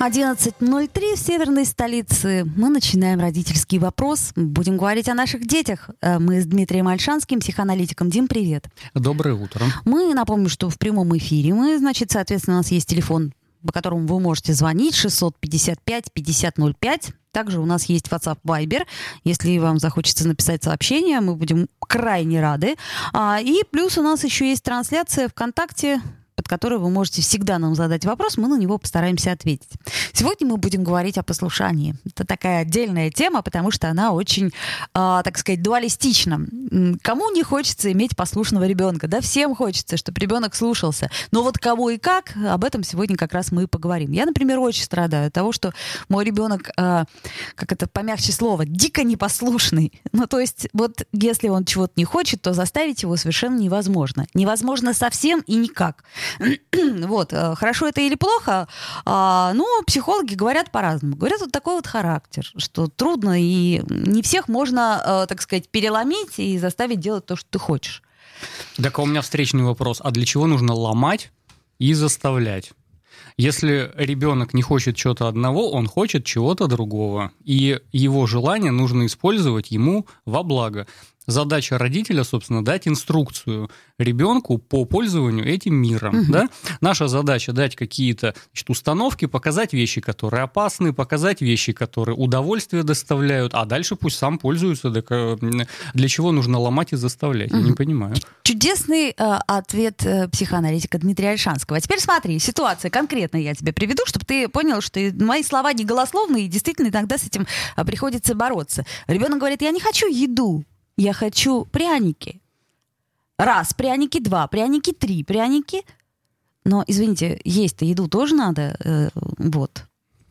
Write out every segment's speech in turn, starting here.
11.03 в северной столице. Мы начинаем родительский вопрос. Будем говорить о наших детях. Э, мы с Дмитрием Альшанским, психоаналитиком. Дим, привет. Доброе утро. Мы напомним, что в прямом эфире мы, значит, соответственно, у нас есть телефон, по которому вы можете звонить 655-5005. Также у нас есть WhatsApp Viber. Если вам захочется написать сообщение, мы будем крайне рады. А, и плюс у нас еще есть трансляция ВКонтакте под который вы можете всегда нам задать вопрос, мы на него постараемся ответить. Сегодня мы будем говорить о послушании. Это такая отдельная тема, потому что она очень, э, так сказать, дуалистична. Кому не хочется иметь послушного ребенка? Да, всем хочется, чтобы ребенок слушался. Но вот кого и как, об этом сегодня как раз мы и поговорим. Я, например, очень страдаю от того, что мой ребенок, э, как это помягче слово, дико непослушный. Ну, то есть, вот если он чего-то не хочет, то заставить его совершенно невозможно. Невозможно совсем и никак. вот, э, хорошо это или плохо, а, ну, психологи говорят по-разному. Говорят, вот такой вот характер, что трудно, и не всех можно, э, так сказать, переломить и заставить делать то, что ты хочешь. Так, а у меня встречный вопрос. А для чего нужно ломать и заставлять? Если ребенок не хочет чего-то одного, он хочет чего-то другого. И его желание нужно использовать ему во благо задача родителя, собственно, дать инструкцию ребенку по пользованию этим миром. Угу. Да? Наша задача дать какие-то значит, установки, показать вещи, которые опасны, показать вещи, которые удовольствие доставляют, а дальше пусть сам пользуется. Так, для чего нужно ломать и заставлять? Угу. Я не понимаю. Чудесный э, ответ э, психоаналитика Дмитрия Альшанского. А теперь смотри, ситуация конкретная я тебе приведу, чтобы ты понял, что мои слова не голословные, и действительно иногда с этим э, приходится бороться. Ребенок говорит, я не хочу еду я хочу пряники. Раз пряники, два пряники, три пряники. Но, извините, есть-то еду тоже надо. Э, вот.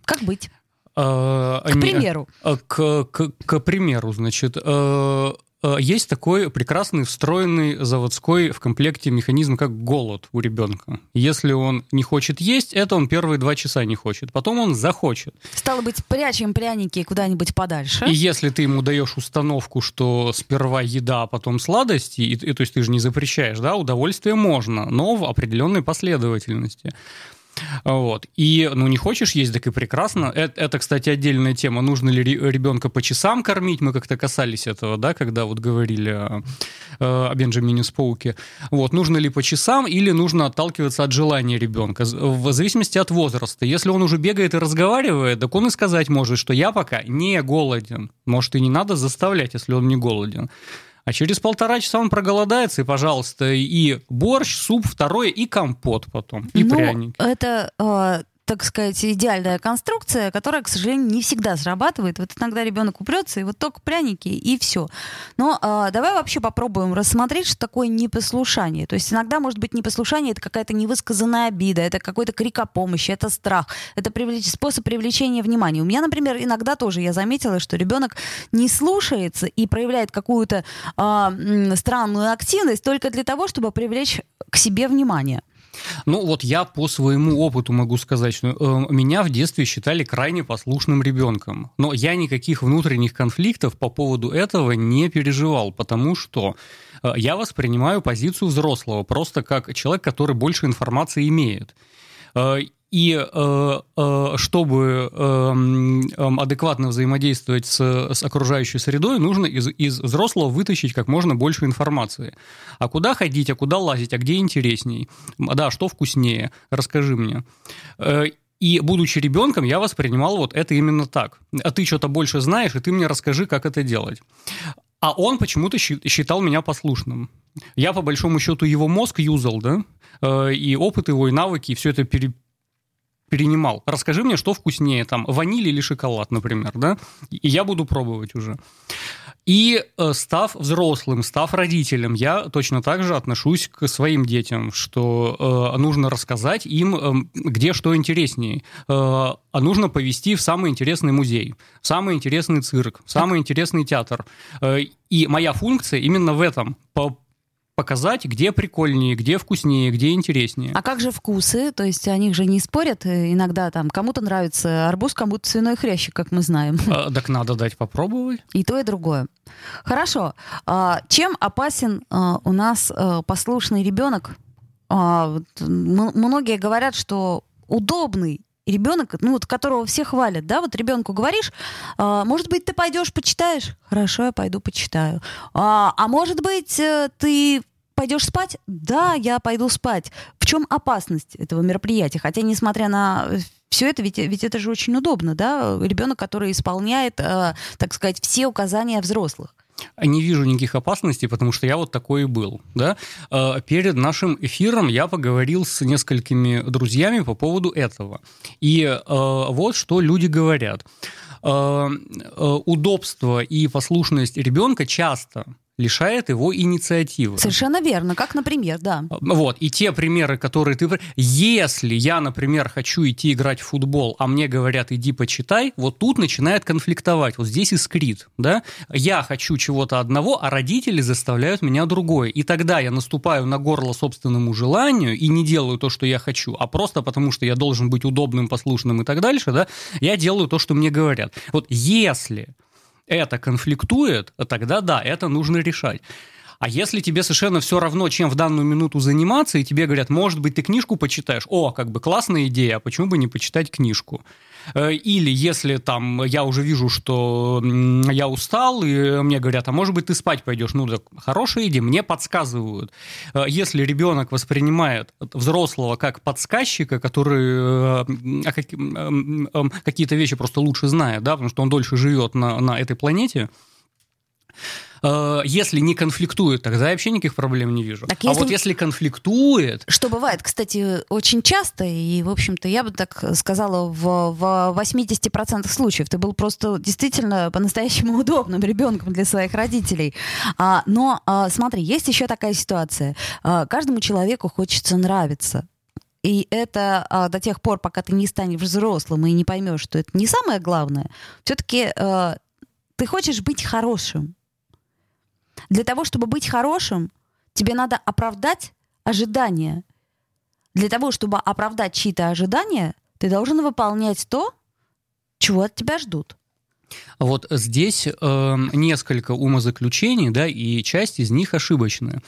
Как быть? А, к примеру. А, к, к, к примеру, значит, э, есть такой прекрасный встроенный заводской в комплекте механизм, как голод у ребенка. Если он не хочет есть, это он первые два часа не хочет. Потом он захочет. Стало быть, прячем пряники куда-нибудь подальше. И если ты ему даешь установку, что сперва еда, а потом сладости, и, и, то есть ты же не запрещаешь, да, удовольствие можно, но в определенной последовательности. Вот. И, ну, не хочешь есть, так и прекрасно. Это, это, кстати, отдельная тема. Нужно ли ребенка по часам кормить? Мы как-то касались этого, да, когда вот говорили о, о Бенджамине Споуке. Вот. Нужно ли по часам или нужно отталкиваться от желания ребенка? В зависимости от возраста. Если он уже бегает и разговаривает, так он и сказать может, что я пока не голоден. Может, и не надо заставлять, если он не голоден. А через полтора часа он проголодается, и, пожалуйста, и борщ, суп второй, и компот потом, и ну, пряники. Это э, так сказать, идеальная конструкция, которая, к сожалению, не всегда срабатывает. Вот иногда ребенок упрется, и вот только пряники, и все. Но э, давай вообще попробуем рассмотреть, что такое непослушание. То есть иногда, может быть, непослушание — это какая-то невысказанная обида, это какой-то крик о помощи, это страх, это привлеч... способ привлечения внимания. У меня, например, иногда тоже я заметила, что ребенок не слушается и проявляет какую-то э, странную активность только для того, чтобы привлечь к себе внимание. Ну вот я по своему опыту могу сказать, что э, меня в детстве считали крайне послушным ребенком. Но я никаких внутренних конфликтов по поводу этого не переживал, потому что э, я воспринимаю позицию взрослого просто как человек, который больше информации имеет. И э, э, чтобы э, адекватно взаимодействовать с, с окружающей средой, нужно из, из взрослого вытащить как можно больше информации. А куда ходить, а куда лазить, а где интересней? Да, что вкуснее? Расскажи мне. Э, и будучи ребенком, я воспринимал вот это именно так. А ты что-то больше знаешь, и ты мне расскажи, как это делать. А он почему-то считал меня послушным. Я, по большому счету, его мозг юзал, да, и опыт его, и навыки, и все это пере, перенимал. Расскажи мне, что вкуснее, там, ваниль или шоколад, например, да? И я буду пробовать уже. И э, став взрослым, став родителем, я точно так же отношусь к своим детям, что э, нужно рассказать им, э, где что интереснее. Э, а нужно повести в самый интересный музей, в самый интересный цирк, в самый интересный театр. Э, и моя функция именно в этом – показать, где прикольнее, где вкуснее, где интереснее. А как же вкусы? То есть они же не спорят э, иногда там кому-то нравится арбуз, кому-то свиной хрящик, как мы знаем. А, так надо дать попробовать. И то, и другое. Хорошо. А, чем опасен а, у нас а, послушный ребенок? А, многие говорят, что удобный ребенок, ну вот которого все хвалят, да, вот ребенку говоришь, а, может быть, ты пойдешь почитаешь? Хорошо, я пойду почитаю. А, а может быть, э, ты пойдешь спать? Да, я пойду спать. В чем опасность этого мероприятия? Хотя, несмотря на все это, ведь, ведь это же очень удобно, да, ребенок, который исполняет, э, так сказать, все указания взрослых. Не вижу никаких опасностей, потому что я вот такой и был. Да? Э, Перед нашим эфиром я поговорил с несколькими друзьями по поводу этого. И э, вот что люди говорят. Э, э, Удобство и послушность ребенка часто лишает его инициативы. Совершенно верно. Как, например, да. Вот, и те примеры, которые ты... Если я, например, хочу идти играть в футбол, а мне говорят, иди почитай, вот тут начинает конфликтовать, вот здесь искрит, да? Я хочу чего-то одного, а родители заставляют меня другое. И тогда я наступаю на горло собственному желанию и не делаю то, что я хочу, а просто потому, что я должен быть удобным, послушным и так дальше, да, я делаю то, что мне говорят. Вот если это конфликтует, тогда да, это нужно решать. А если тебе совершенно все равно, чем в данную минуту заниматься, и тебе говорят, может быть, ты книжку почитаешь, о, как бы классная идея, а почему бы не почитать книжку? Э, Или если там я уже вижу, что я устал, и мне говорят, а может быть, ты спать пойдешь? Ну, так хорошая идея, мне подсказывают. Э, Если ребенок воспринимает взрослого как подсказчика, который э, какие-то вещи просто лучше знает, да, потому что он дольше живет на, на этой планете, э, если не конфликтует, тогда я вообще никаких проблем не вижу. Так А если- вот если конфликтует, Что бывает, кстати, очень часто, и, в общем-то, я бы так сказала, в, в 80% случаев ты был просто действительно по-настоящему удобным ребенком для своих родителей. А, но а, смотри, есть еще такая ситуация. А, каждому человеку хочется нравиться. И это а, до тех пор, пока ты не станешь взрослым и не поймешь, что это не самое главное, все-таки ты хочешь быть хорошим. Для того, чтобы быть хорошим, тебе надо оправдать ожидания. Для того, чтобы оправдать чьи-то ожидания, ты должен выполнять то, чего от тебя ждут. Вот здесь э, несколько умозаключений, да, и часть из них ошибочная.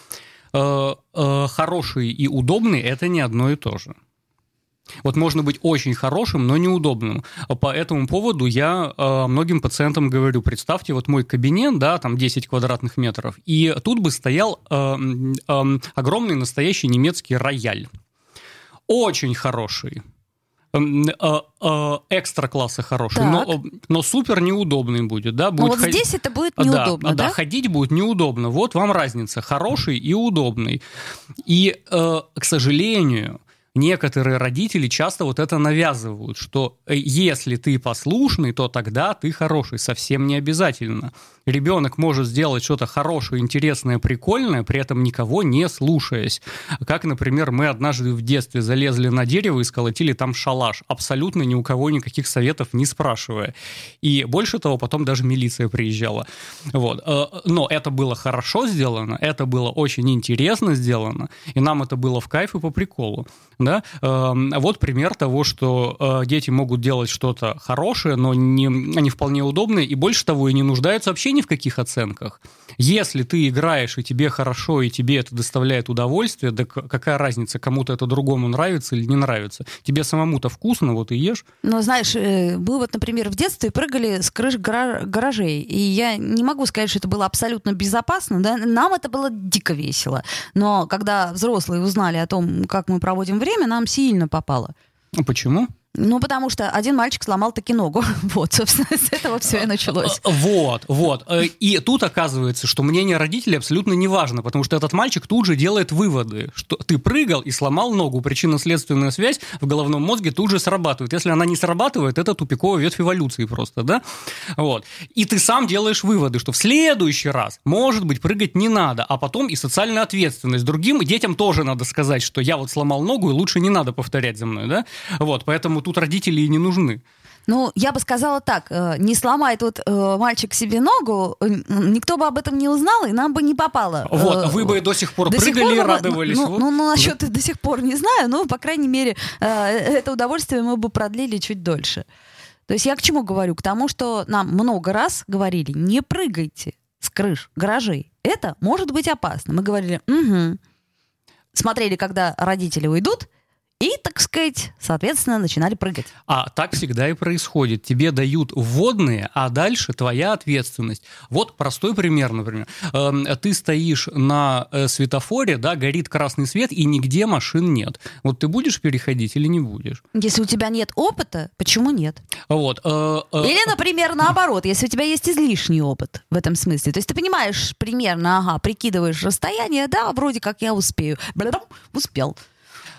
Э, э, хороший и удобный – это не одно и то же. Вот можно быть очень хорошим, но неудобным. По этому поводу я э, многим пациентам говорю, представьте, вот мой кабинет, да, там 10 квадратных метров, и тут бы стоял э, э, огромный настоящий немецкий рояль. Очень хороший. Э, э, Экстра класса хороший, но, Так. но супер неудобный будет, да? Но Будет вот ход- здесь это будет да, неудобно, да, да? ходить будет неудобно. Вот вам разница, хороший и удобный. И, к сожалению, некоторые родители часто вот это навязывают, что э, если ты послушный, то тогда ты хороший. Совсем не обязательно. Ребенок может сделать что-то хорошее, интересное, прикольное, при этом никого не слушаясь. Как, например, мы однажды в детстве залезли на дерево и сколотили там шалаш, абсолютно ни у кого никаких советов не спрашивая. И больше того, потом даже милиция приезжала. Вот. Э, Но это было хорошо сделано, это было очень интересно сделано, и нам это было в кайф и по приколу. Да? Эм, Вот пример того, что э, дети могут делать что-то хорошее, но не, не вполне удобное, и больше того, и не нуждаются вообще ни в каких оценках. Если ты играешь, и тебе хорошо, и тебе это доставляет удовольствие, да какая разница, кому-то это другому нравится или не нравится. Тебе самому-то вкусно, вот и ешь. Но знаешь, э, мы вот, например, в детстве прыгали с крыш гара- гаражей, и я не могу сказать, что это было абсолютно безопасно, да? нам это было дико весело. Но когда взрослые узнали о том, как мы проводим время, нам сильно попало. Ну, Почему? Ну, потому что один мальчик сломал таки ногу. Вот, собственно, с этого все и началось. Э, Вот, вот. Э, И тут оказывается, что мнение родителей абсолютно не важно, потому что этот мальчик тут же делает выводы, что ты прыгал и сломал ногу. Причинно-следственная связь в головном мозге тут же срабатывает. Если она не срабатывает, это тупиковая ветвь эволюции просто, да? Вот. И ты сам делаешь выводы, что в следующий раз, может быть, прыгать не надо, а потом и социальная ответственность. Другим детям тоже надо сказать, что я вот сломал ногу, и лучше не надо повторять за мной, да? Вот, поэтому тут родители и не нужны. Ну, я бы сказала так, э, не сломай тут э, мальчик себе ногу, э, никто бы об этом не узнал, и нам бы не попало. Вот, Э, вы бы до сих пор до прыгали и пор радовались. Ну, Вот. ну, ну, насчет до сих пор не знаю, но, по крайней мере, э, это удовольствие мы бы продлили чуть дольше. То есть я к чему говорю? К тому, что нам много раз говорили, не прыгайте с крыш гаражей. Это может быть опасно. Мы говорили, «Мгм». смотрели, когда родители уйдут, и, так сказать, соответственно, начинали прыгать. А так всегда и происходит. Тебе дают вводные, а дальше твоя ответственность. Вот простой пример, например. Эм, Ты стоишь на э, светофоре, да, горит красный свет, и нигде машин нет. Вот ты будешь переходить или не будешь? Если у тебя нет опыта, почему нет? Вот. э, э, Или, например, наоборот, если у тебя есть излишний опыт в этом смысле. То есть ты понимаешь примерно, ага, прикидываешь расстояние, да, вроде как я успею. Бля-дам, успел.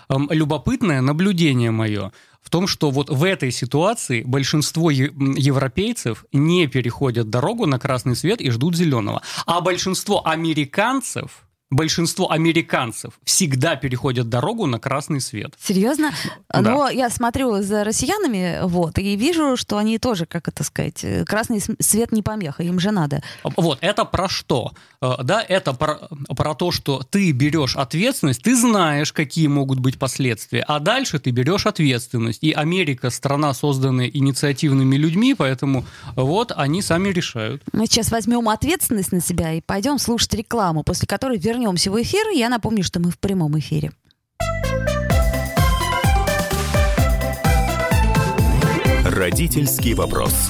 Эм, любопытное наблюдение мое в том, что вот в этой ситуации большинство европейцев не переходят дорогу на красный свет и ждут зеленого. А большинство американцев, большинство американцев всегда переходят дорогу на красный свет. Серьезно? Да. Но я смотрю за россиянами, вот, и вижу, что они тоже, как это сказать, э, красный свет не помеха, им же надо. Вот, это про что? Э, Да, это про, про то, что ты берешь ответственность, ты знаешь, какие могут быть последствия, а дальше ты берешь ответственность. И Америка страна, созданная инициативными людьми, поэтому вот они сами решают. Мы сейчас возьмем ответственность на себя и пойдем слушать рекламу, после которой вернемся в эфир. Я напомню, что мы в прямом эфире. Родительский вопрос.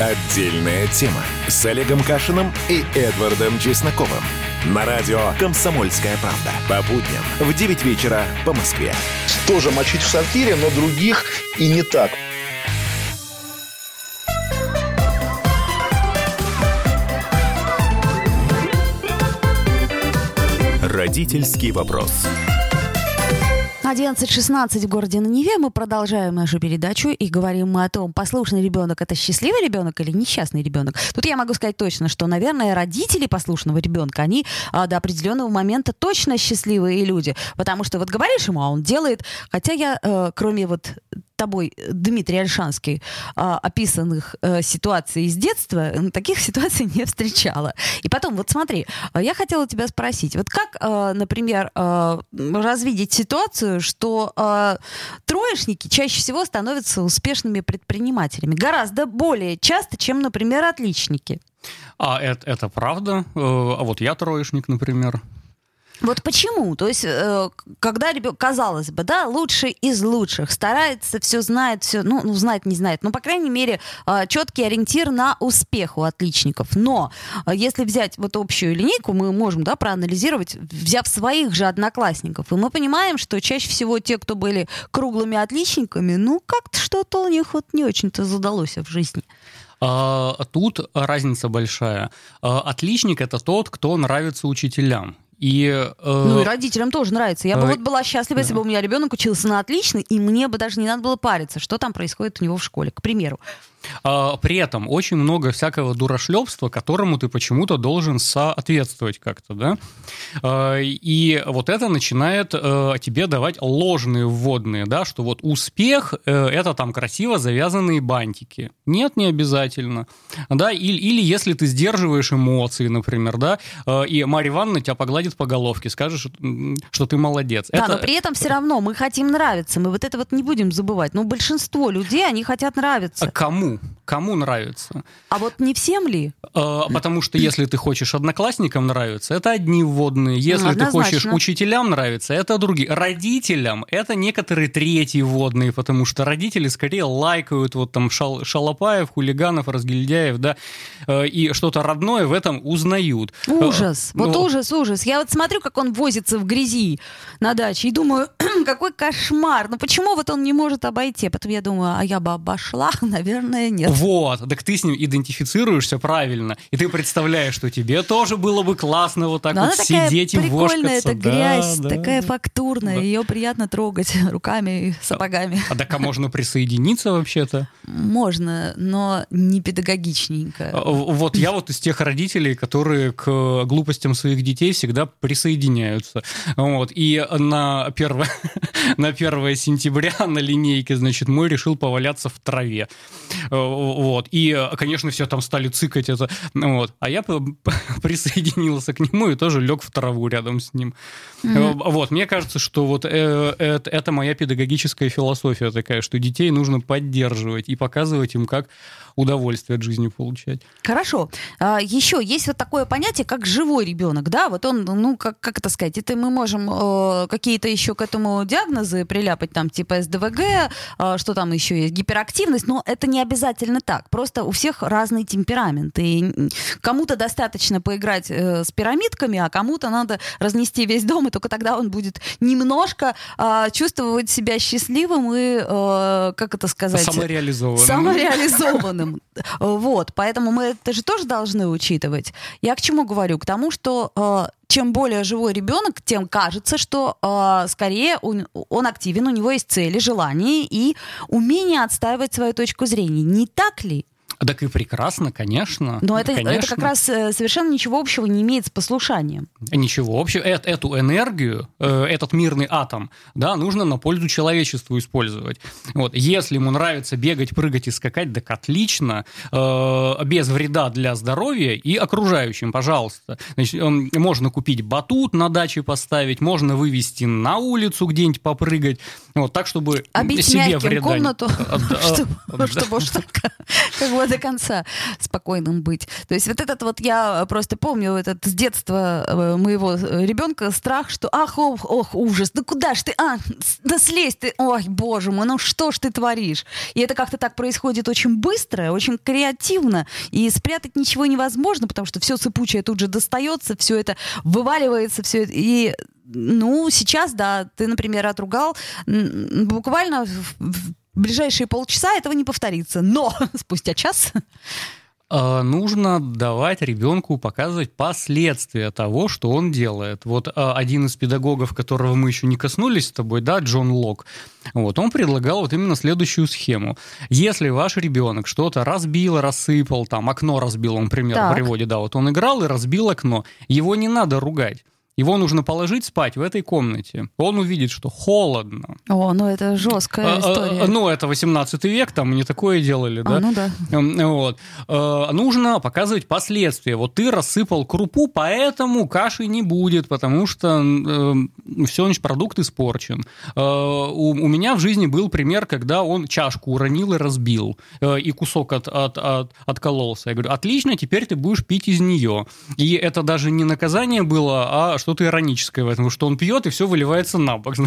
Отдельная тема с Олегом Кашиным и Эдвардом Чесноковым. На радио «Комсомольская правда». По будням в 9 вечера по Москве. Тоже мочить в сортире, но других и не так. Родительский вопрос. 11.16 в городе на Неве. Мы продолжаем нашу передачу и говорим мы о том, послушный ребенок это счастливый ребенок или несчастный ребенок. Тут я могу сказать точно, что, наверное, родители послушного ребенка, они а, до определенного момента точно счастливые люди. Потому что вот говоришь ему, а он делает. Хотя я, э, кроме вот тобой, Дмитрий Альшанский, а, описанных э, ситуаций из детства, таких ситуаций не встречала. И потом, вот смотри, а я хотела тебя спросить, вот как, э, например, э, развидеть ситуацию, что э, троечники чаще всего становятся успешными предпринимателями, гораздо более часто, чем, например, отличники. А это, это правда? Э, А вот я троечник, например. Вот почему? То есть, э, когда ребенок, казалось бы, да, лучший из лучших, старается, все знает, все, ну, ну, знает, не знает, но, по крайней мере, э, четкий ориентир на успех у отличников. Но э, если взять вот общую линейку, мы можем, да, проанализировать, взяв своих же одноклассников, и мы понимаем, что чаще всего те, кто были круглыми отличниками, ну, как-то что-то у них вот не очень-то задалось в жизни. А, Тут разница большая. А, Отличник это тот, кто нравится учителям. И, э, Ну и родителям тоже нравится. Я бы э, вот была счастлива, если бы у меня ребенок учился на отлично, и мне бы даже не надо было париться, что там происходит у него в школе, к примеру. А, При этом очень много всякого дурашлепства, которому ты почему-то должен соответствовать как-то, да? А, И вот это начинает э, тебе давать ложные вводные, да, что вот успех э, – это там красиво завязанные бантики. Нет, не обязательно. Да, или, или если ты сдерживаешь эмоции, например, да, э, и Марья Ивановна тебя погладит по головке, скажешь, что ты молодец. Да, Это- но при этом все равно мы хотим нравиться. Мы вот это вот не будем забывать. Но большинство людей, они хотят А нравиться. Кому? Кому нравится? А вот не всем ли? Э, Потому что если ты хочешь одноклассникам нравиться, это одни вводные. Если ты Однозначно. хочешь учителям нравиться, это другие. Родителям это некоторые третьи вводные, потому что родители скорее лайкают вот там шал- шалопаев, хулиганов, разгильдяев, да, э, и что-то родное в этом узнают. Ужас. Э, Вот ну, ужас, ужас. Я вот смотрю, как он возится в грязи на даче, и думаю, какой кошмар. Ну почему вот он не может обойти? А потом я думаю, а я бы обошла? Наверное, нет. Вот, так ты с ним идентифицируешься правильно, и ты представляешь, что тебе тоже было бы классно вот так Но вот сидеть и прикольная, вошкаться. эта грязь, Да, да. такая фактурная, Да. ее приятно трогать руками и сапогами. А так а можно присоединиться вообще-то? Можно, но не педагогичненько. А, Вот я вот из тех родителей, которые к глупостям своих детей всегда присоединяются. Вот. И на 1, на 1 сентября на линейке, значит, мой решил поваляться в траве. Э, Вот. И, конечно, все там стали цикать это. Вот. А я присоединился к нему и тоже лег в траву рядом с ним. Э, Вот. Мне кажется, что вот э, э, это моя педагогическая философия такая, что детей нужно поддерживать и показывать им, как удовольствие от жизни получать. Хорошо. А, еще есть вот такое понятие, как живой ребенок, да? Вот он, ну, как, как это сказать, это мы можем э, какие-то еще к этому диагнозы приляпать, там, типа СДВГ, э, что там еще есть, гиперактивность, но это не обязательно так. Просто у всех разный темперамент. И кому-то достаточно поиграть э, с пирамидками, а кому-то надо разнести весь дом, и только тогда он будет немножко э, чувствовать себя счастливым и, э, как это сказать... Самореализованным. Самореализованным. Вот, поэтому мы это же тоже должны учитывать. Я к чему говорю? К тому, что э, чем более живой ребенок, тем кажется, что э, скорее он, он активен, у него есть цели, желания и умение отстаивать свою точку зрения. Не так ли? Так и прекрасно, конечно. Но это, это конечно. как раз э, совершенно ничего общего не имеет с послушанием. Ничего общего. Эт- эту энергию, э, этот мирный атом, да, нужно на пользу человечеству использовать. Вот. Если ему нравится бегать, прыгать и скакать, так отлично, э, без вреда для здоровья и окружающим, пожалуйста. Значит, можно купить батут на даче поставить, можно вывести на улицу где-нибудь попрыгать, вот, так, чтобы Обить себе вреда... комнату, чтобы чтобы уж так как бы до конца спокойным быть. То есть вот этот вот я просто помню этот с детства э, моего э, ребенка страх, что ах, ох, ох, ужас, да куда ж ты, а, да слезь ты, ой, боже мой, ну что ж ты творишь? И это как-то так происходит очень быстро, очень креативно, и спрятать ничего невозможно, потому что все сыпучее тут же достается, все это вываливается, все это, и ну, сейчас, да, ты, например, отругал, буквально в, в ближайшие полчаса этого не повторится. Но спустя час Э, нужно давать ребенку показывать последствия того, что он делает. Вот э, один из педагогов, которого мы еще не коснулись с тобой, да, Джон Лок, вот, он предлагал вот именно следующую схему. Если ваш ребенок что-то разбил, рассыпал, там, окно разбил, он пример Так. приводит, да, вот он играл и разбил окно, его не надо ругать. Его нужно положить спать в этой комнате. Он увидит, что холодно. О, ну это жесткая А, а, история. Ну, это 18 век, там не такое делали, да? А, ну да. Эм, Вот. Э, Нужно показывать последствия. Вот ты рассыпал крупу, поэтому каши не будет, потому что все, значит, продукт испорчен. Э, У у меня в жизни был пример, когда он чашку уронил и разбил, э, и кусок от, от, от- откололся. Я говорю, отлично, теперь ты будешь пить из нее. И это даже не наказание было, а что-то ироническое в этом, что он пьет, и все выливается на бок.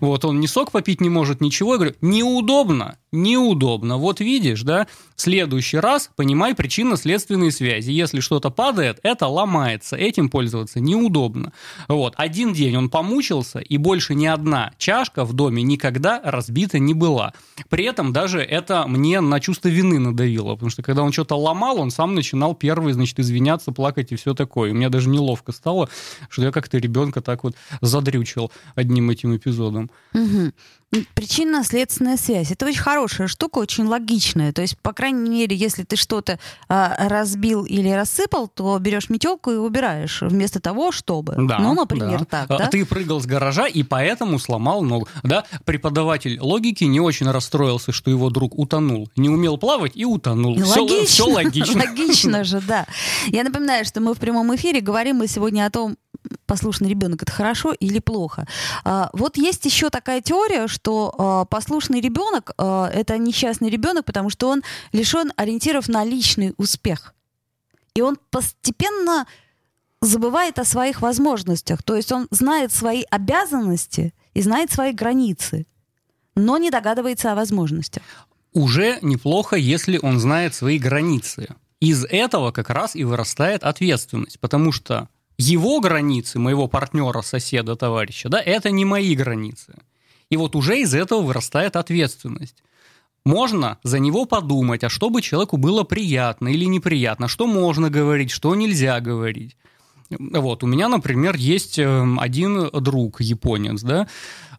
Вот он ни сок попить не может, ничего. Я говорю, неудобно, неудобно. Вот видишь, да, следующий раз понимай причинно-следственные связи. Если что-то падает, это ломается. Этим пользоваться неудобно. Вот. Один день он помучился, и больше ни одна чашка в доме никогда разбита не была. При этом даже это мне на чувство вины надавило, потому что когда он что-то ломал, он сам начинал первый, значит, извиняться, плакать и все такое. И мне даже неловко стало, что я как-то ребенка так вот задрючил одним этим эпизодом. Мгм. Причинно-следственная связь. Это очень хорошая штука, очень логичная. То есть, по крайней мере, если ты что-то а, разбил или рассыпал, то берешь метелку и убираешь, вместо того, чтобы. Да, ну, например, да. так, А да? Ты прыгал с гаража и поэтому сломал ногу. Да? Преподаватель логики не очень расстроился, что его друг утонул. Не умел плавать и утонул. Все, Логично. все логично. Логично же, да. Я напоминаю, что мы в прямом эфире говорим мы сегодня о том, послушный ребенок это хорошо или плохо. А, Вот есть еще такая теория, что а, послушный ребенок а, это несчастный ребенок, потому что он лишен ориентиров на личный успех. И он постепенно забывает о своих возможностях. То есть он знает свои обязанности и знает свои границы, но не догадывается о возможностях. Уже неплохо, если он знает свои границы. Из этого как раз и вырастает ответственность, потому что его границы, моего партнера, соседа, товарища, да, это не мои границы. И вот уже из этого вырастает ответственность. Можно за него подумать, а чтобы человеку было приятно или неприятно, что можно говорить, что нельзя говорить. Вот, у меня, например, есть эм, один друг, японец, да,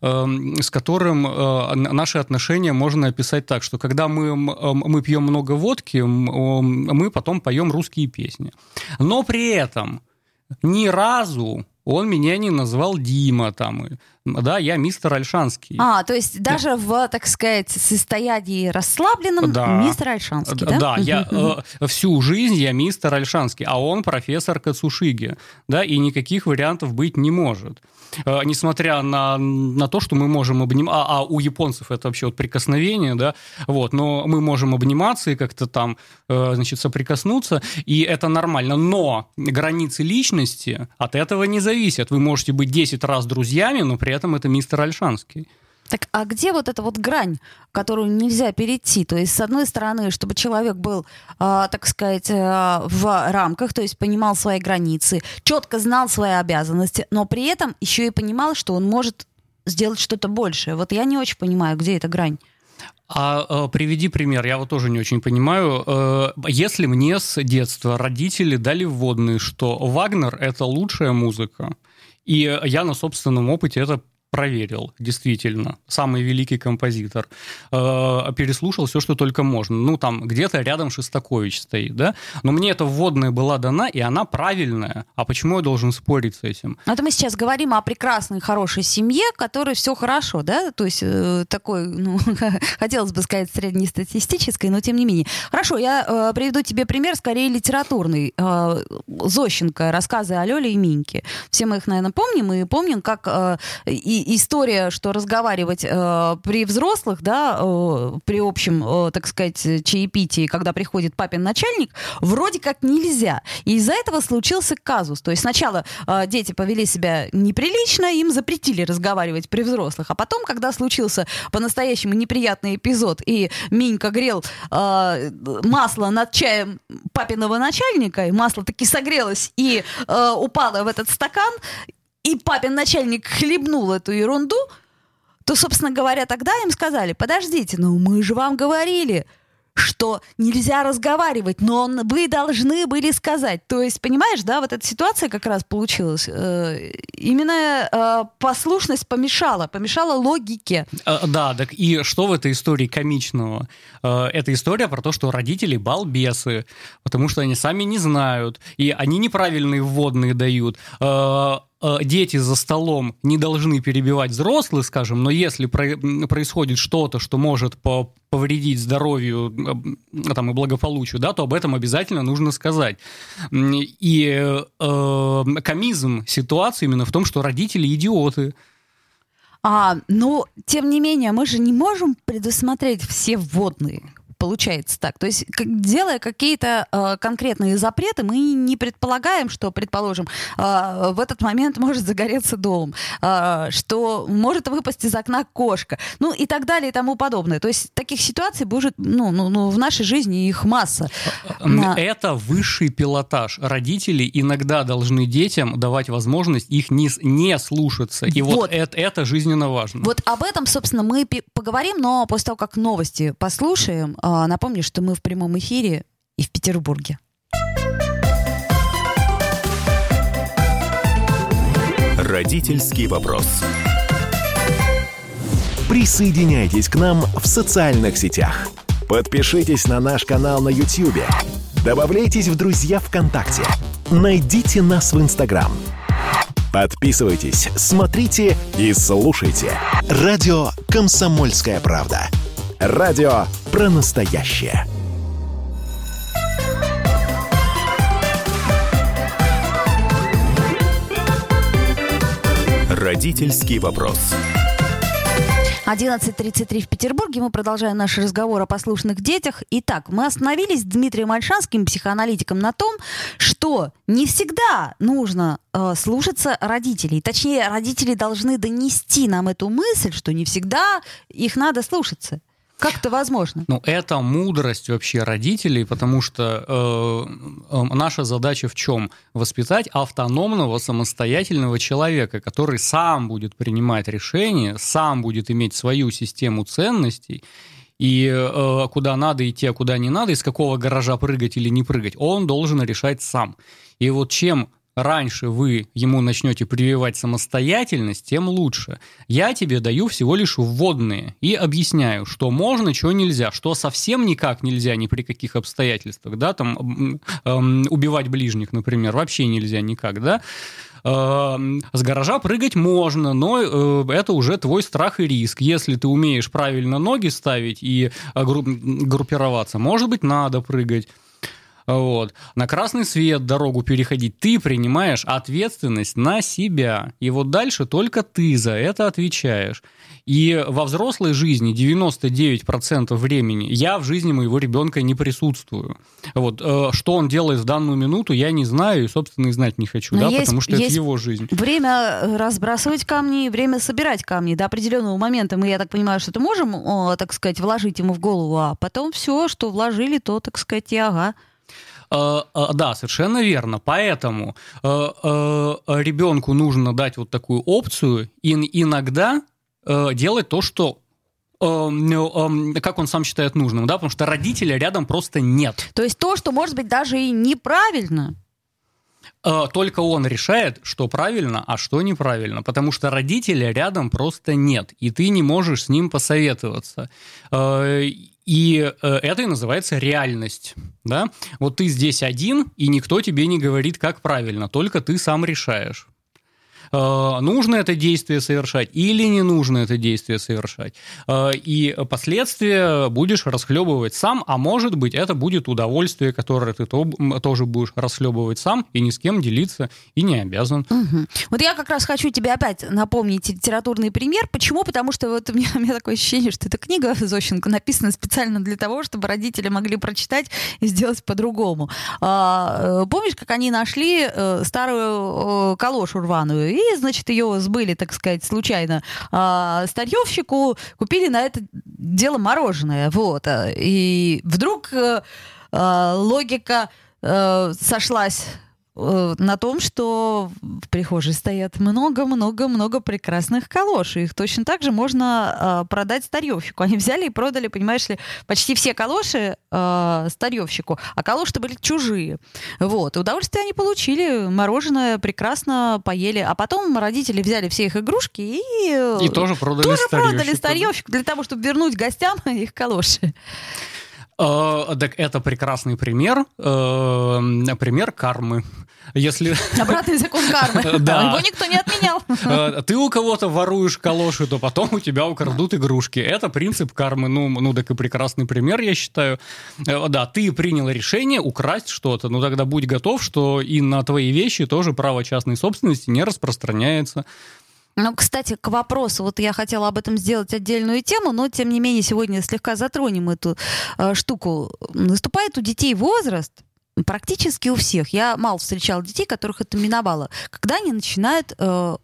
эм, с которым э, наши отношения можно описать так, что когда мы, мы пьем много водки, мы потом поем русские песни. Но при этом ни разу он меня не назвал Дима там. Да, я мистер Альшанский. А, то есть даже в, так сказать, состоянии расслабленном да. мистер Альшанский, да? Да, я э, всю жизнь я мистер Альшанский, а он профессор Кацушиги, да, и никаких вариантов быть не может. Э, несмотря на, на то, что мы можем обнимать, а, а у японцев это вообще вот прикосновение, да, вот, но мы можем обниматься и как-то там, э, значит, соприкоснуться, и это нормально, но границы личности от этого не зависят. Вы можете быть 10 раз друзьями, но при этом это мистер Альшанский. Так а где вот эта вот грань, которую нельзя перейти? То есть, с одной стороны, чтобы человек был, э, так сказать, э, в рамках, то есть понимал свои границы, четко знал свои обязанности, но при этом еще и понимал, что он может сделать что-то большее. Вот я не очень понимаю, где эта грань. А э, приведи пример, я вот тоже не очень понимаю. Э, если мне с детства родители дали вводные, что Вагнер это лучшая музыка, и я на собственном опыте это проверил, действительно, самый великий композитор, э, переслушал все, что только можно. Ну, там где-то рядом Шестакович стоит, да? Но мне эта вводная была дана, и она правильная. А почему я должен спорить с этим? Это мы сейчас говорим о прекрасной, хорошей семье, которой все хорошо, да? То есть э, такой, ну, хотелось бы сказать, среднестатистической, но тем не менее. Хорошо, я э, приведу тебе пример, скорее литературный. Зощенко, рассказы о Лёле и Миньке. Все мы их, наверное, помним, и помним, как и история, что разговаривать э, при взрослых, да, э, при общем, э, так сказать, чаепитии, когда приходит папин начальник, вроде как нельзя. И из-за этого случился казус. То есть сначала э, дети повели себя неприлично, им запретили разговаривать при взрослых, а потом, когда случился по-настоящему неприятный эпизод, и Минька грел э, масло над чаем папиного начальника, и масло таки согрелось и э, упало в этот стакан, и папин начальник хлебнул эту ерунду, то, собственно говоря, тогда им сказали, подождите, ну мы же вам говорили, что нельзя разговаривать, но вы должны были сказать. То есть, понимаешь, да, вот эта ситуация как раз получилась. Э, именно э, послушность помешала, помешала логике. Э, да, так и что в этой истории комичного? Это история про то, что родители балбесы, потому что они сами не знают, и они неправильные вводные дают Э, дети за столом не должны перебивать взрослых, скажем, но если происходит что-то, что может повредить здоровью э, там, и благополучию, да, то об этом обязательно нужно сказать. И э, комизм ситуации именно в том, что родители идиоты. А, но, тем не менее, мы же не можем предусмотреть все вводные получается так. То есть, как, делая какие-то э, конкретные запреты, мы не предполагаем, что, предположим, э, в этот момент может загореться дом, э, что может выпасть из окна кошка, ну и так далее и тому подобное. То есть таких ситуаций будет, ну, ну, ну в нашей жизни их масса. Это высший пилотаж. Родители иногда должны детям давать возможность их не, не слушаться. И вот, вот это, это жизненно важно. Вот об этом, собственно, мы поговорим, но после того, как новости послушаем, а, напомню, что мы в прямом эфире и в Петербурге. Родительский вопрос. Присоединяйтесь к нам в социальных сетях. Подпишитесь на наш канал на YouTube. Добавляйтесь в друзья ВКонтакте. Найдите нас в Инстаграм. Подписывайтесь, смотрите и слушайте. Радио «Комсомольская правда». Радио про настоящее. Родительский вопрос. 11.33 в Петербурге. Мы продолжаем наш разговор о послушных детях. Итак, мы остановились с Дмитрием Альшанским, психоаналитиком, на том, что не всегда нужно э, слушаться родителей. Точнее, родители должны донести нам эту мысль, что не всегда их надо слушаться. Как это возможно? Ну, это мудрость вообще родителей, потому что э, наша задача в чем? Воспитать автономного, самостоятельного человека, который сам будет принимать решения, сам будет иметь свою систему ценностей, и э, куда надо идти, а куда не надо, из какого гаража прыгать или не прыгать, он должен решать сам. И вот чем раньше вы ему начнете прививать самостоятельность, тем лучше. Я тебе даю всего лишь вводные и объясняю, что можно, что нельзя, что совсем никак нельзя, ни при каких обстоятельствах, да, там э, убивать ближних, например, вообще нельзя никак, да. Э, с гаража прыгать можно, но э, это уже твой страх и риск. Если ты умеешь правильно ноги ставить и э, группироваться, может быть, надо прыгать. Вот. На красный свет дорогу переходить ты принимаешь ответственность на себя. И вот дальше только ты за это отвечаешь. И во взрослой жизни 99% времени я в жизни моего ребенка не присутствую. Вот. Э, что он делает в данную минуту, я не знаю и, собственно, и знать не хочу, да, потому что это его жизнь. Время разбрасывать камни, время собирать камни. До определенного момента мы, я так понимаю, что это можем, так сказать, вложить ему в голову, а потом все, что вложили, то, так сказать, и ага. Э, э, да, совершенно верно. Поэтому э, ребенку нужно дать вот такую опцию и иногда делать то, что как он сам считает нужным, да, потому что родителя рядом просто нет. То есть то, что может быть даже и неправильно. Только он решает, что правильно, а что неправильно, потому что родителя рядом просто нет, и ты не можешь с ним посоветоваться. И э, это и называется реальность. Да? Вот ты здесь один, и никто тебе не говорит, как правильно, только ты сам решаешь. Э, нужно это действие совершать или не нужно это действие совершать. Э, и последствия будешь расхлебывать сам, а может быть, это будет удовольствие, которое ты тоже будешь расхлебывать сам и ни с кем делиться и не обязан. Угу. Вот я как раз хочу тебе опять напомнить литературный пример. Почему? Потому что вот у меня, у меня такое ощущение, что эта книга Зощенко написана специально для того, чтобы родители могли прочитать и сделать по-другому. А, э, помнишь, как они нашли старую калошу рваную и, значит, ее сбыли, так сказать, случайно а, старьевщику, купили на это дело мороженое, вот. И вдруг а, логика а, сошлась на том, что в прихожей стоят много-много-много прекрасных калош. Их точно так же можно э, продать старьевщику. Они взяли и продали, понимаешь ли, почти все калоши э, старьевщику, а калоши были чужие. Вот. И удовольствие они получили, мороженое прекрасно поели. А потом родители взяли все их игрушки и... Э, и тоже продали тоже старьевщику. продали старьевщику для того, чтобы вернуть гостям их калоши. Э, так это прекрасный пример, э, пример кармы. Если... Обратный закон кармы. Да. Его никто не отменял. Э, ты у кого-то воруешь калоши, то потом у тебя украдут игрушки. Это принцип кармы. Ну, ну так и прекрасный пример, я считаю. Да, ты принял решение украсть что-то, ну тогда будь готов, что и на твои вещи тоже право частной собственности не распространяется. Ну, кстати, к вопросу, вот я хотела об этом сделать отдельную тему, но тем не менее сегодня слегка затронем эту э, штуку. Наступает у детей возраст, практически у всех. Я мало встречала детей, которых это миновало, когда они начинают э,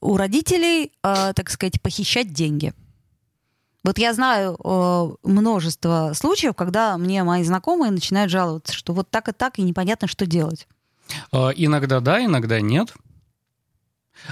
у родителей, э, так сказать, похищать деньги. Вот я знаю э, множество случаев, когда мне мои знакомые начинают жаловаться, что вот так и так, и непонятно, что делать. Э, иногда да, иногда нет.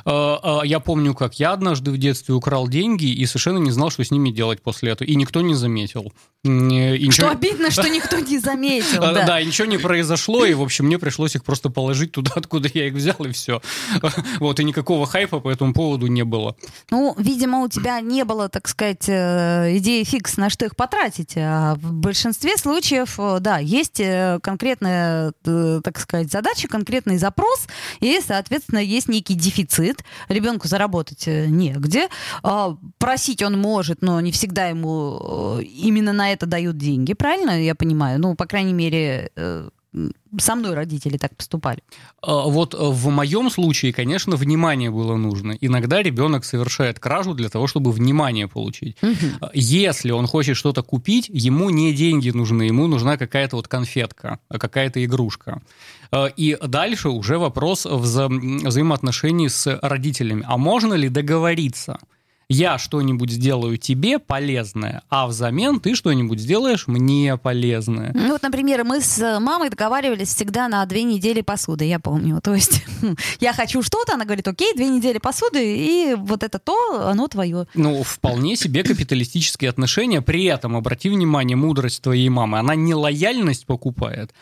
Э, э, я помню, как я однажды в детстве украл деньги и совершенно не знал, что с ними делать после этого. И никто не заметил. И что обидно, что никто не заметил. Да. да, ничего не произошло, и, в общем, мне пришлось их просто положить туда, откуда я их взял, и все. Вот, и никакого хайпа по этому поводу не было. Ну, видимо, у тебя не было, так сказать, э, идеи фикс, на что их потратить. А в большинстве случаев, да, есть конкретная, так сказать, задача, конкретный запрос, и, соответственно, есть некий дефицит дефицит, ребенку заработать э, негде, а, просить он может, но не всегда ему э, именно на это дают деньги, правильно я понимаю? Ну, по крайней мере, э, со мной родители так поступали. А, вот в моем случае, конечно, внимание было нужно. Иногда ребенок совершает кражу для того, чтобы внимание получить. Угу. Если он хочет что-то купить, ему не деньги нужны, ему нужна какая-то вот конфетка, какая-то игрушка. А, и дальше уже вопрос вза- взаимоотношений с родителями. А можно ли договориться? Я что-нибудь сделаю тебе полезное, а взамен ты что-нибудь сделаешь мне полезное. Ну вот, например, мы с мамой договаривались всегда на две недели посуды, я помню. То есть я хочу что-то, она говорит, окей, две недели посуды, и вот это то, оно твое. Ну, вполне себе капиталистические отношения. При этом, обрати внимание, мудрость твоей мамы, она не лояльность покупает,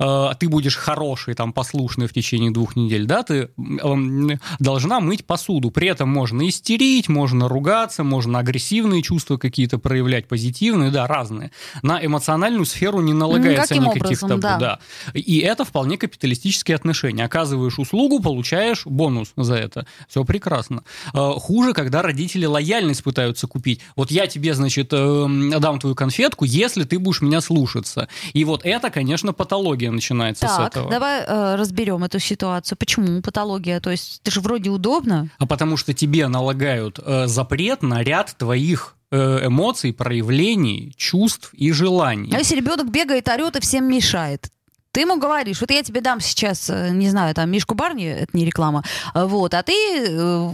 э, ты будешь хороший, там, послушный в течение двух недель, да, ты э, должна мыть посуду. При этом можно истерить, можно ругаться, можно агрессивные чувства какие-то проявлять, позитивные, да, разные. На эмоциональную сферу не налагается Каким никаких образом, табу, да. да. И это вполне капиталистические отношения. Оказываешь услугу, получаешь бонус за это. Все прекрасно. Э, Хуже, когда родители лояльность пытаются купить. Вот я тебе, значит, э, дам твою конфетку, если ты будешь меня слушаться. И вот это, конечно, патология начинается с Так, этого. давай э, разберем эту ситуацию. Почему патология? То есть это же вроде удобно. А потому что тебе налагают э, запрет на ряд твоих э, эмоций, проявлений, чувств и желаний. А если ребенок бегает, орет и всем мешает? Ты ему говоришь, вот я тебе дам сейчас, э, не знаю, там, Мишку Барни, это не реклама, э, вот, а ты э,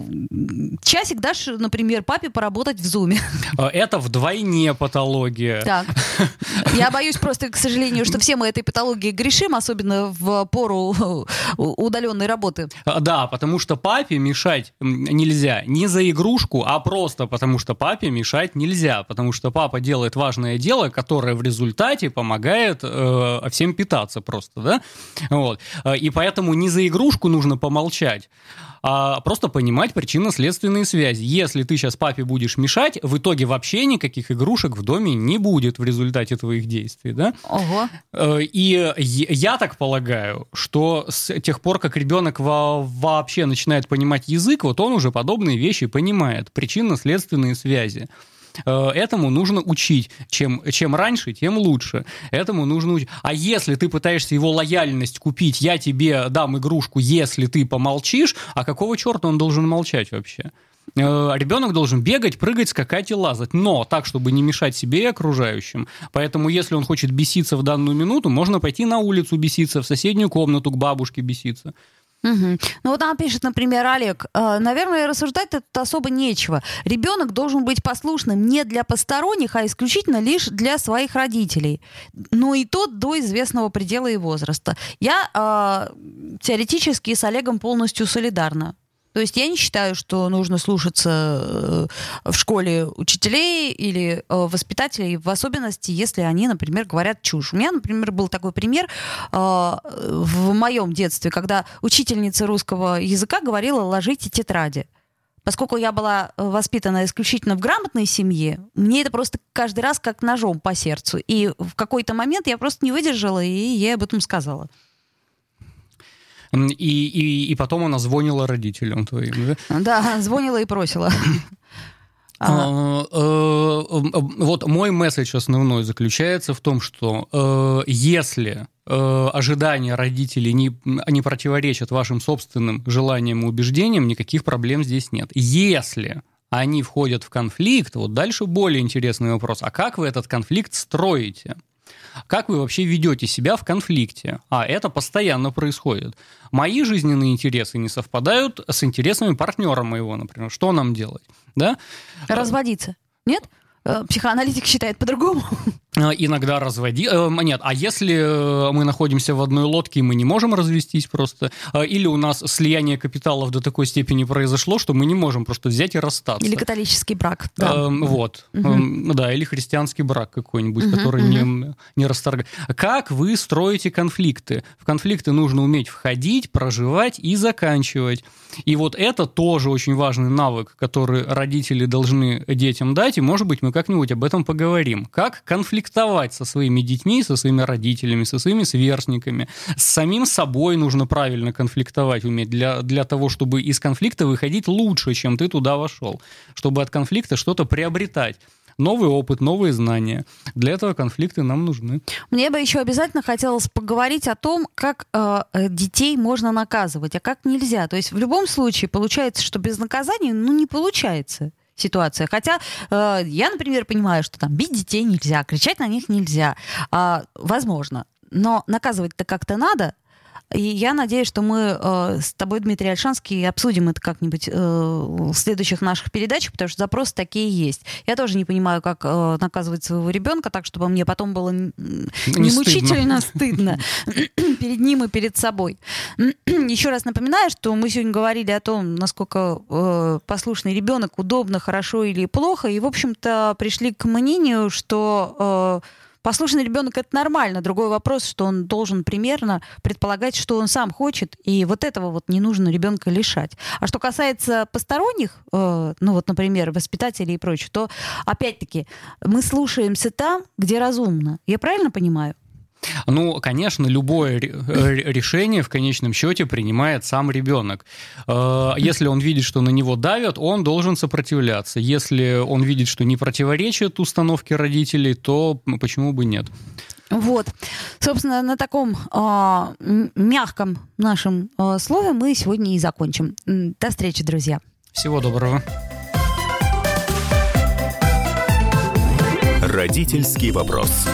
часик дашь, например, папе поработать в зуме. Э, Это вдвойне патология. Так. Я боюсь просто, к сожалению, что все мы этой патологией грешим, особенно в пору удаленной работы. А, Да, потому что папе мешать нельзя не за игрушку, а просто потому что папе мешать нельзя, потому что папа делает важное дело, которое в результате помогает э, всем питаться просто, да, вот. Э, И поэтому не за игрушку нужно помолчать, а просто понимать причинно-следственные связи. Если ты сейчас папе будешь мешать, в итоге вообще никаких игрушек в доме не будет в результате твоих действий, да. Ого. Э, И я так полагаю, что с тех пор, как ребенок во- вообще начинает понимать язык, вот он уже подобные вещи понимает, причинно-следственные связи. Э, Этому нужно учить. Чем, чем раньше, тем лучше. Этому нужно учить. А если ты пытаешься его лояльность купить, я тебе дам игрушку, если ты помолчишь, а какого черта он должен молчать вообще? Э, Ребенок должен бегать, прыгать, скакать и лазать, но так, чтобы не мешать себе и окружающим. Поэтому, если он хочет беситься в данную минуту, можно пойти на улицу беситься, в соседнюю комнату к бабушке беситься. Мгм. Ну вот нам пишет, например, Олег, э, наверное, рассуждать тут особо нечего. Ребенок должен быть послушным не для посторонних, а исключительно лишь для своих родителей. Ну и то до известного предела и возраста. Я э, теоретически с Олегом полностью солидарна. То есть я не считаю, что нужно слушаться э, в школе учителей или э, воспитателей, в особенности, если они, например, говорят чушь. У меня, например, был такой пример э, в моем детстве, когда учительница русского языка говорила «ложите тетради». Поскольку я была воспитана исключительно в грамотной семье, мне это просто каждый раз как ножом по сердцу. И в какой-то момент я просто не выдержала, и ей об этом сказала. И, и, и потом она звонила родителям твоим. да? Да, звонила и просила. А, э, Вот мой месседж основной заключается в том, что э, если э, ожидания родителей не, не противоречат вашим собственным желаниям и убеждениям, никаких проблем здесь нет. Если они входят в конфликт, вот дальше более интересный вопрос. А как вы этот конфликт строите? Как вы вообще ведете себя в конфликте? А это постоянно происходит. Мои жизненные интересы не совпадают с интересами партнера моего, например. Что нам делать? Да? Разводиться. Нет? Э, Психоаналитик считает по-другому. Э, Иногда разводи... э, Нет, а если мы находимся в одной лодке, и мы не можем развестись просто, или у нас слияние капиталов до такой степени произошло, что мы не можем просто взять и расстаться. Или католический брак. Да. Эм, Вот, Эм, да, или христианский брак какой-нибудь, Мгм, который не, не расторгает. Как вы строите конфликты? В конфликты нужно уметь входить, проживать и заканчивать. И вот это тоже очень важный навык, который родители должны детям дать, и, может быть, мы как-нибудь об этом поговорим. Как конфликтовать со своими детьми, со своими родителями, со своими сверстниками. С самим собой нужно правильно конфликтовать уметь для, для того, чтобы из конфликта выходить лучше, чем ты туда вошел. Чтобы от конфликта что-то приобретать. Новый опыт, новые знания. Для этого конфликты нам нужны. Мне бы еще обязательно хотелось поговорить о том, как э, э, детей можно наказывать, а как нельзя. То есть в любом случае получается, что без наказания ну, не получается ситуация. Хотя э, я, например, понимаю, что там бить детей нельзя, кричать на них нельзя. А, возможно. Но наказывать-то как-то надо. И я надеюсь, что мы э, с тобой, Дмитрий Альшанский, обсудим это как-нибудь э, в следующих наших передачах, потому что запросы такие есть. Я тоже не понимаю, как э, наказывать своего ребенка так, чтобы мне потом было не, не мучительно стыдно перед ним и перед собой. Еще раз напоминаю, что мы сегодня говорили о том, насколько э, послушный ребенок удобно, хорошо или плохо, и, в общем-то, пришли к мнению, что э, Послушный ребенок это нормально. Другой вопрос, что он должен примерно предполагать, что он сам хочет, и вот этого вот не нужно ребенка лишать. А что касается посторонних, э, ну вот, например, воспитателей и прочее, то опять-таки мы слушаемся там, где разумно. Я правильно понимаю? Ну, конечно, любое решение в конечном счете принимает сам ребенок. Э, если он видит, что на него давят, он должен сопротивляться. Если он видит, что не противоречит установке родителей, то почему бы нет? Вот. Собственно, на таком э, мягком нашем э, слове мы сегодня и закончим. До встречи, друзья. Всего доброго. Родительский вопрос.